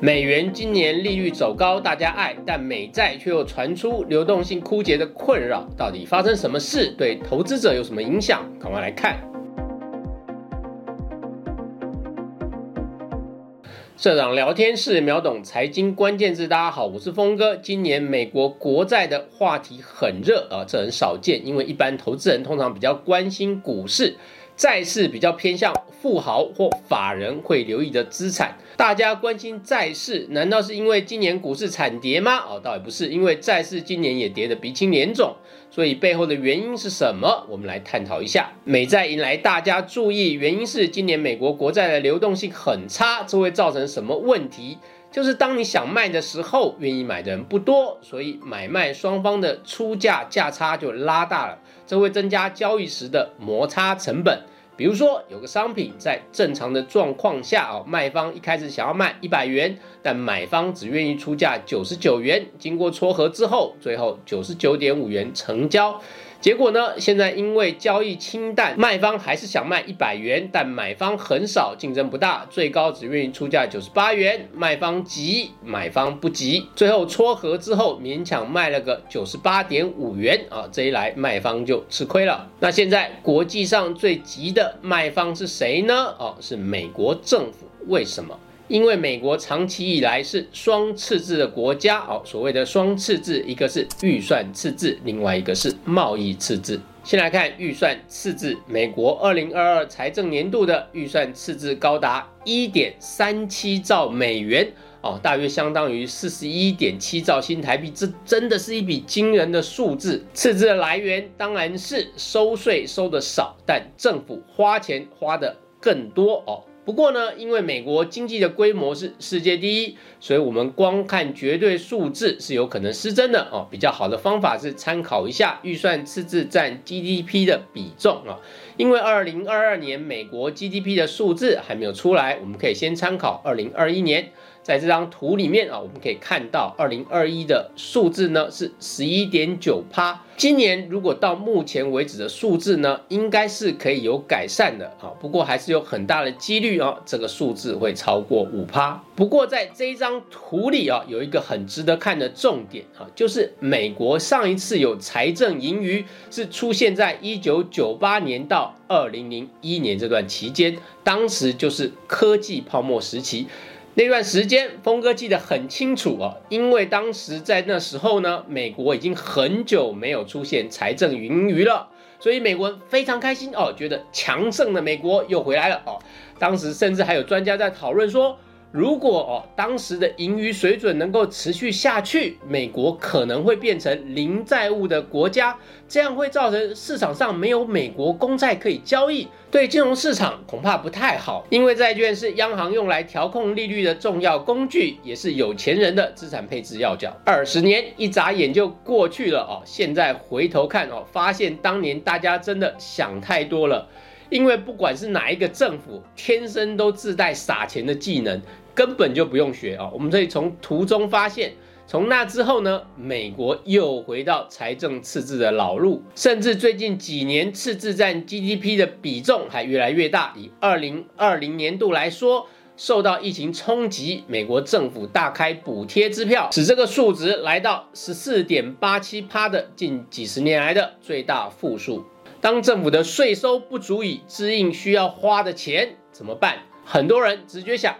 美元今年利率走高，大家爱，但美债却又传出流动性枯竭的困扰，到底发生什么事？对投资者有什么影响？赶快来看。社长聊天室秒懂财经关键字，大家好，我是峰哥。今年美国国债的话题很热啊，这很少见，因为一般投资人通常比较关心股市。债市比较偏向富豪或法人会留意的资产，大家关心债市，难道是因为今年股市惨跌吗？哦，倒也不是，因为债市今年也跌得鼻青脸肿，所以背后的原因是什么？我们来探讨一下。美债引来大家注意，原因是今年美国国债的流动性很差，这会造成什么问题？就是当你想卖的时候，愿意买的人不多，所以买卖双方的出价价差就拉大了，这会增加交易时的摩擦成本。比如说，有个商品在正常的状况下啊，卖方一开始想要卖一百元，但买方只愿意出价九十九元，经过撮合之后，最后九十九点五元成交。结果呢？现在因为交易清淡，卖方还是想卖一百元，但买方很少，竞争不大，最高只愿意出价九十八元。卖方急，买方不急，最后撮合之后勉强卖了个九十八点五元啊！这一来，卖方就吃亏了。那现在国际上最急的卖方是谁呢？哦，是美国政府。为什么？因为美国长期以来是双赤字的国家哦，所谓的双赤字，一个是预算赤字，另外一个是贸易赤字。先来看预算赤字，美国二零二二财政年度的预算赤字高达一点三七兆美元哦，大约相当于四十一点七兆新台币，这真的是一笔惊人的数字。赤字的来源当然是收税收的少，但政府花钱花的更多哦。不过呢，因为美国经济的规模是世界第一，所以我们光看绝对数字是有可能失真的哦。比较好的方法是参考一下预算赤字占 GDP 的比重啊。因为二零二二年美国 GDP 的数字还没有出来，我们可以先参考二零二一年。在这张图里面啊，我们可以看到二零二一的数字呢是十一点九趴。今年如果到目前为止的数字呢，应该是可以有改善的啊。不过还是有很大的几率哦，这个数字会超过五趴。不过在这一张图里啊，有一个很值得看的重点啊，就是美国上一次有财政盈余是出现在一九九八年到二零零一年这段期间，当时就是科技泡沫时期。那段时间，峰哥记得很清楚哦，因为当时在那时候呢，美国已经很久没有出现财政盈余了，所以美国人非常开心哦，觉得强盛的美国又回来了哦。当时甚至还有专家在讨论说。如果哦，当时的盈余水准能够持续下去，美国可能会变成零债务的国家，这样会造成市场上没有美国公债可以交易，对金融市场恐怕不太好。因为债券是央行用来调控利率的重要工具，也是有钱人的资产配置要角。二十年一眨眼就过去了哦，现在回头看哦，发现当年大家真的想太多了。因为不管是哪一个政府，天生都自带撒钱的技能，根本就不用学啊。我们可以从图中发现，从那之后呢，美国又回到财政赤字的老路，甚至最近几年赤字占 GDP 的比重还越来越大。以二零二零年度来说，受到疫情冲击，美国政府大开补贴支票，使这个数值来到十四点八七趴的近几十年来的最大负数。当政府的税收不足以支应需要花的钱怎么办？很多人直觉想，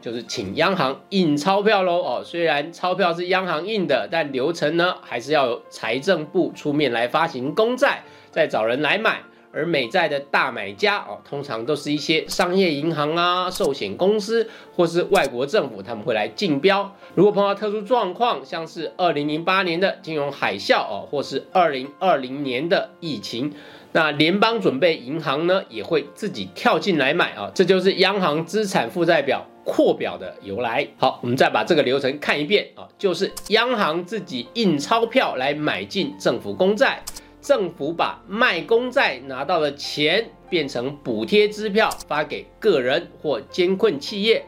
就是请央行印钞票喽。哦，虽然钞票是央行印的，但流程呢还是要由财政部出面来发行公债，再找人来买。而美债的大买家哦，通常都是一些商业银行啊、寿险公司或是外国政府，他们会来竞标。如果碰到特殊状况，像是二零零八年的金融海啸哦，或是二零二零年的疫情，那联邦准备银行呢也会自己跳进来买啊。这就是央行资产负债表扩表的由来。好，我们再把这个流程看一遍啊，就是央行自己印钞票来买进政府公债。政府把卖公债拿到的钱变成补贴支票发给个人或监困企业，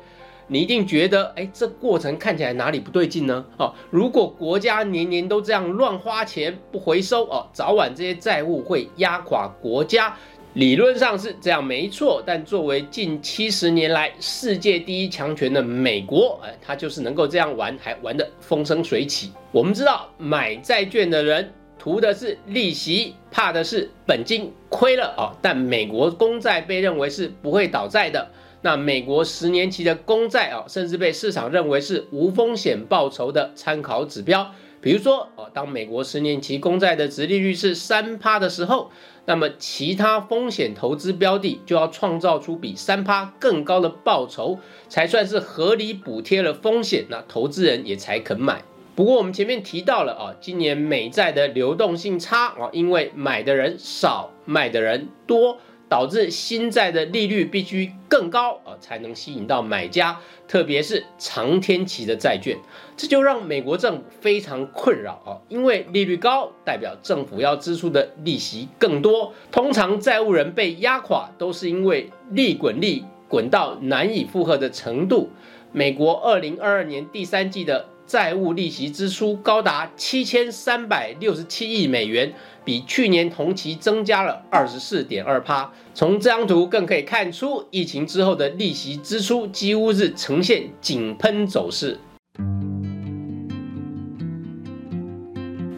你一定觉得，哎，这过程看起来哪里不对劲呢？哦，如果国家年年都这样乱花钱不回收，哦，早晚这些债务会压垮国家。理论上是这样没错，但作为近七十年来世界第一强权的美国，哎，它就是能够这样玩，还玩得风生水起。我们知道买债券的人图的是利息，怕的是本金亏了哦。但美国公债被认为是不会倒债的，那美国十年期的公债啊，甚至被市场认为是无风险报酬的参考指标。比如说，哦，当美国十年期公债的殖利率是三趴的时候，那么其他风险投资标的就要创造出比三趴更高的报酬，才算是合理补贴了风险，那投资人也才肯买。不过我们前面提到了啊，今年美债的流动性差啊，因为买的人少，卖的人多。导致新债的利率必须更高啊，才能吸引到买家，特别是长天期的债券，这就让美国政府非常困扰啊。因为利率高，代表政府要支出的利息更多。通常债务人被压垮，都是因为利滚利滚到难以负荷的程度。美国二零二二年第三季的债务利息支出高达七千三百六十七亿美元。比去年同期增加了二十四点二趴。从这张图更可以看出，疫情之后的利息支出几乎是呈现井喷走势，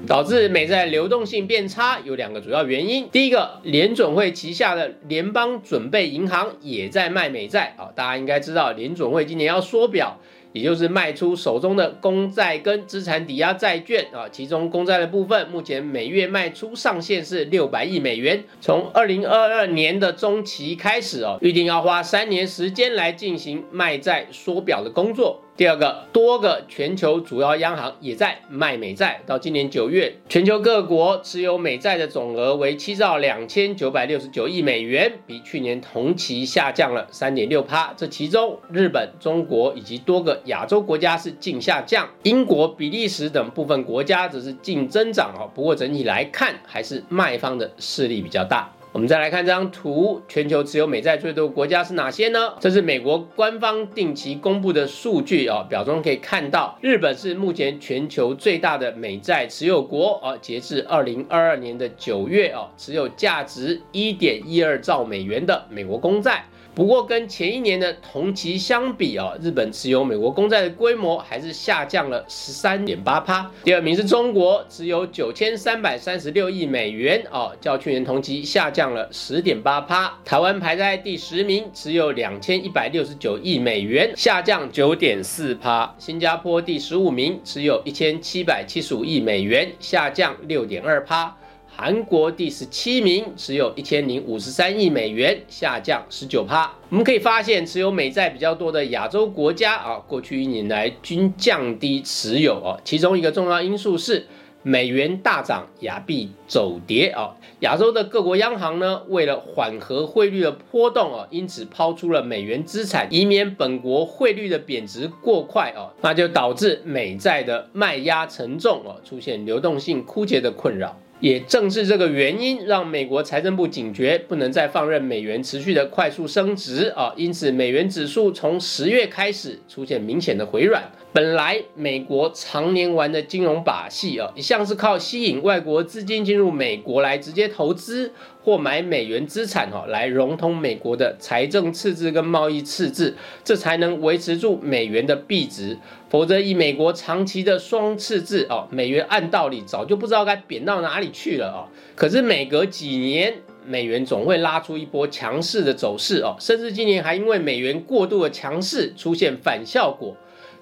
导致美债流动性变差。有两个主要原因：第一个，联准会旗下的联邦准备银行也在卖美债啊。大家应该知道，联准会今年要缩表。也就是卖出手中的公债跟资产抵押债券啊，其中公债的部分，目前每月卖出上限是六百亿美元。从二零二二年的中期开始哦，预定要花三年时间来进行卖债缩表的工作。第二个，多个全球主要央行也在卖美债。到今年九月，全球各国持有美债的总额为七兆两千九百六十九亿美元，比去年同期下降了三点六趴。这其中，日本、中国以及多个亚洲国家是净下降，英国、比利时等部分国家则是净增长哦。不过整体来看，还是卖方的势力比较大。我们再来看这张图，全球持有美债最多的国家是哪些呢？这是美国官方定期公布的数据哦，表中可以看到，日本是目前全球最大的美债持有国啊，截至二零二二年的九月哦，持有价值一点一二兆美元的美国公债。不过跟前一年的同期相比啊，日本持有美国公债的规模还是下降了十三点八趴。第二名是中国，持有九千三百三十六亿美元哦，较去年同期下降了十点八趴。台湾排在第十名，持有两千一百六十九亿美元，下降九点四趴。新加坡第十五名，持有一千七百七十五亿美元，下降六点二趴。韩国第十七名，持有一千零五十三亿美元，下降十九趴。我们可以发现，持有美债比较多的亚洲国家啊，过去一年来均降低持有哦。其中一个重要因素是美元大涨，亚币走跌啊。亚洲的各国央行呢，为了缓和汇率的波动啊，因此抛出了美元资产，以免本国汇率的贬值过快啊，那就导致美债的卖压沉重哦，出现流动性枯竭的困扰。也正是这个原因，让美国财政部警觉，不能再放任美元持续的快速升值啊！因此，美元指数从十月开始出现明显的回软。本来美国常年玩的金融把戏啊，一向是靠吸引外国资金进入美国来直接投资或买美元资产哈，来融通美国的财政赤字跟贸易赤字，这才能维持住美元的币值。否则，以美国长期的双赤字哦，美元按道理早就不知道该贬到哪里去了哦。可是每隔几年，美元总会拉出一波强势的走势哦，甚至今年还因为美元过度的强势出现反效果。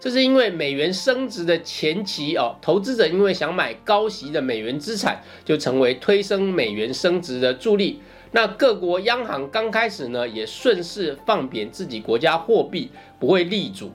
这是因为美元升值的前期哦，投资者因为想买高息的美元资产，就成为推升美元升值的助力。那各国央行刚开始呢，也顺势放贬自己国家货币，不会立足。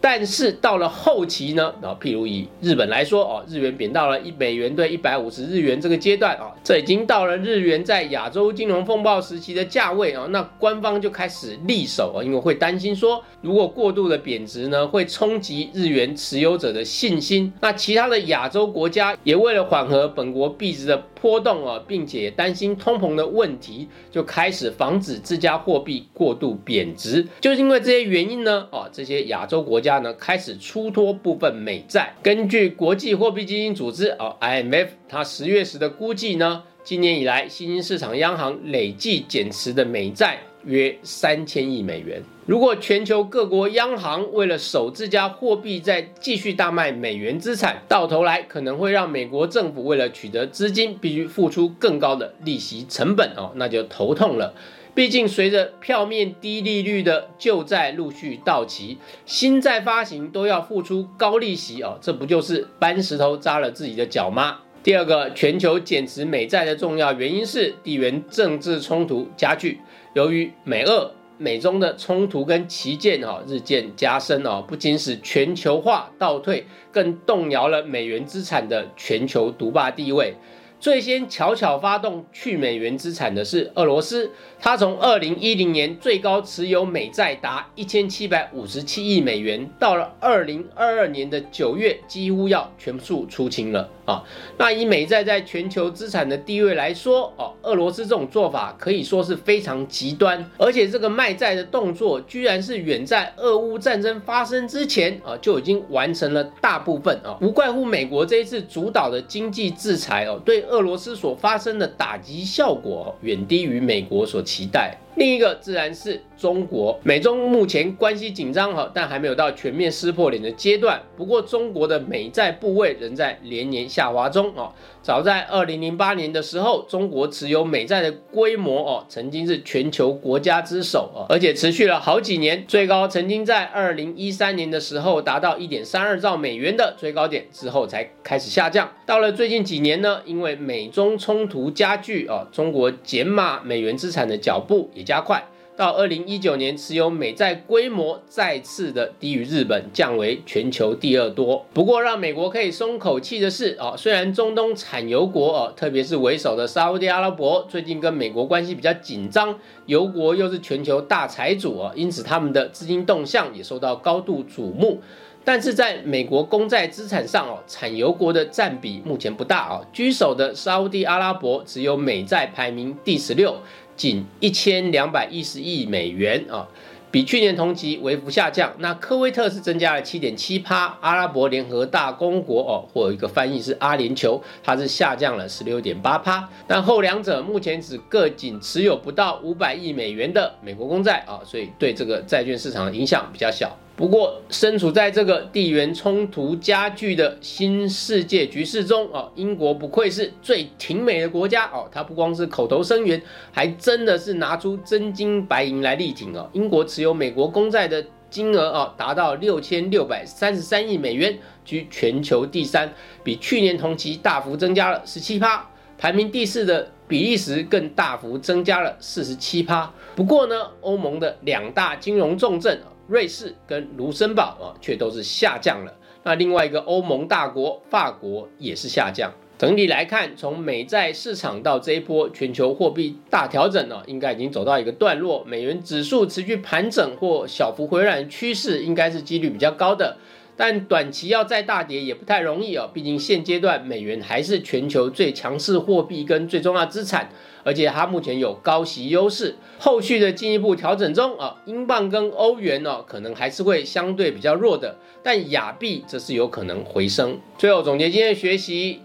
但是到了后期呢，啊，譬如以日本来说，哦，日元贬到了一美元兑一百五十日元这个阶段，啊，这已经到了日元在亚洲金融风暴时期的价位，啊，那官方就开始立守，啊，因为会担心说，如果过度的贬值呢，会冲击日元持有者的信心。那其他的亚洲国家也为了缓和本国币值的波动，啊，并且担心通膨的问题，就开始防止自家货币过度贬值。就是因为这些原因呢，啊，这些亚洲国家。呢开始出脱部分美债。根据国际货币基金组织哦 IMF，它十月时的估计呢，今年以来，新兴市场央行累计减持的美债约三千亿美元。如果全球各国央行为了守自家货币，在继续大卖美元资产，到头来可能会让美国政府为了取得资金，必须付出更高的利息成本哦，那就头痛了。毕竟，随着票面低利率的旧债陆续到期，新债发行都要付出高利息哦，这不就是搬石头扎了自己的脚吗？第二个，全球减持美债的重要原因是地缘政治冲突加剧，由于美俄、美中的冲突跟旗舰哈日渐加深哦，不仅使全球化倒退，更动摇了美元资产的全球独霸地位。最先悄悄发动去美元资产的是俄罗斯，它从二零一零年最高持有美债达一千七百五十七亿美元，到了二零二二年的九月，几乎要全数出清了啊。那以美债在全球资产的地位来说，哦，俄罗斯这种做法可以说是非常极端，而且这个卖债的动作，居然是远在俄乌战争发生之前啊就已经完成了大部分啊，无怪乎美国这一次主导的经济制裁哦，对。俄罗斯所发生的打击效果远低于美国所期待。另一个自然是中国，美中目前关系紧张哈，但还没有到全面撕破脸的阶段。不过中国的美债部位仍在连年下滑中啊。早在二零零八年的时候，中国持有美债的规模哦，曾经是全球国家之首啊，而且持续了好几年，最高曾经在二零一三年的时候达到一点三二兆美元的最高点，之后才开始下降。到了最近几年呢，因为美中冲突加剧啊，中国减码美元资产的脚步。加快，到二零一九年，持有美债规模再次的低于日本，降为全球第二多。不过，让美国可以松口气的是，哦，虽然中东产油国哦，特别是为首的沙地阿拉伯，最近跟美国关系比较紧张，油国又是全球大财主哦，因此他们的资金动向也受到高度瞩目。但是在美国公债资产上哦，产油国的占比目前不大哦，居首的沙地阿拉伯只有美债排名第十六。仅一千两百一十亿美元啊，比去年同期微幅下降。那科威特是增加了七点七趴，阿拉伯联合大公国哦，或有一个翻译是阿联酋，它是下降了十六点八趴。但后两者目前只各仅持有不到五百亿美元的美国公债啊，所以对这个债券市场的影响比较小。不过，身处在这个地缘冲突加剧的新世界局势中哦，英国不愧是最挺美的国家哦，它不光是口头声援，还真的是拿出真金白银来力挺哦。英国持有美国公债的金额哦，达到六千六百三十三亿美元，居全球第三，比去年同期大幅增加了十七趴。排名第四的比利时更大幅增加了四十七趴。不过呢，欧盟的两大金融重镇。瑞士跟卢森堡啊，却都是下降了。那另外一个欧盟大国法国也是下降。整体来看，从美债市场到这一波全球货币大调整呢，应该已经走到一个段落。美元指数持续盘整或小幅回软趋势，应该是几率比较高的。但短期要再大跌也不太容易哦，毕竟现阶段美元还是全球最强势货币跟最重要资产，而且它目前有高息优势。后续的进一步调整中啊，英镑跟欧元呢可能还是会相对比较弱的，但亚币则是有可能回升。最后总结今天的学习：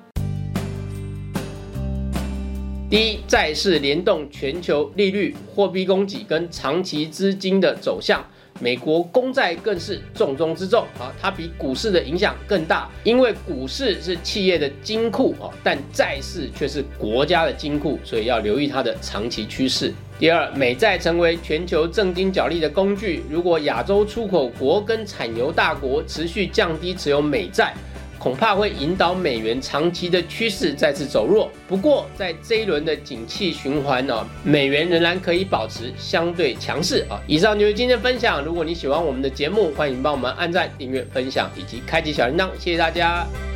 第一，债市联动全球利率、货币供给跟长期资金的走向。美国公债更是重中之重啊，它比股市的影响更大，因为股市是企业的金库啊，但债市却是国家的金库，所以要留意它的长期趋势。第二，美债成为全球正金角力的工具，如果亚洲出口国跟产油大国持续降低持有美债。恐怕会引导美元长期的趋势再次走弱。不过，在这一轮的景气循环呢，美元仍然可以保持相对强势啊。以上就是今天的分享。如果你喜欢我们的节目，欢迎帮我们按赞、订阅、分享以及开启小铃铛，谢谢大家。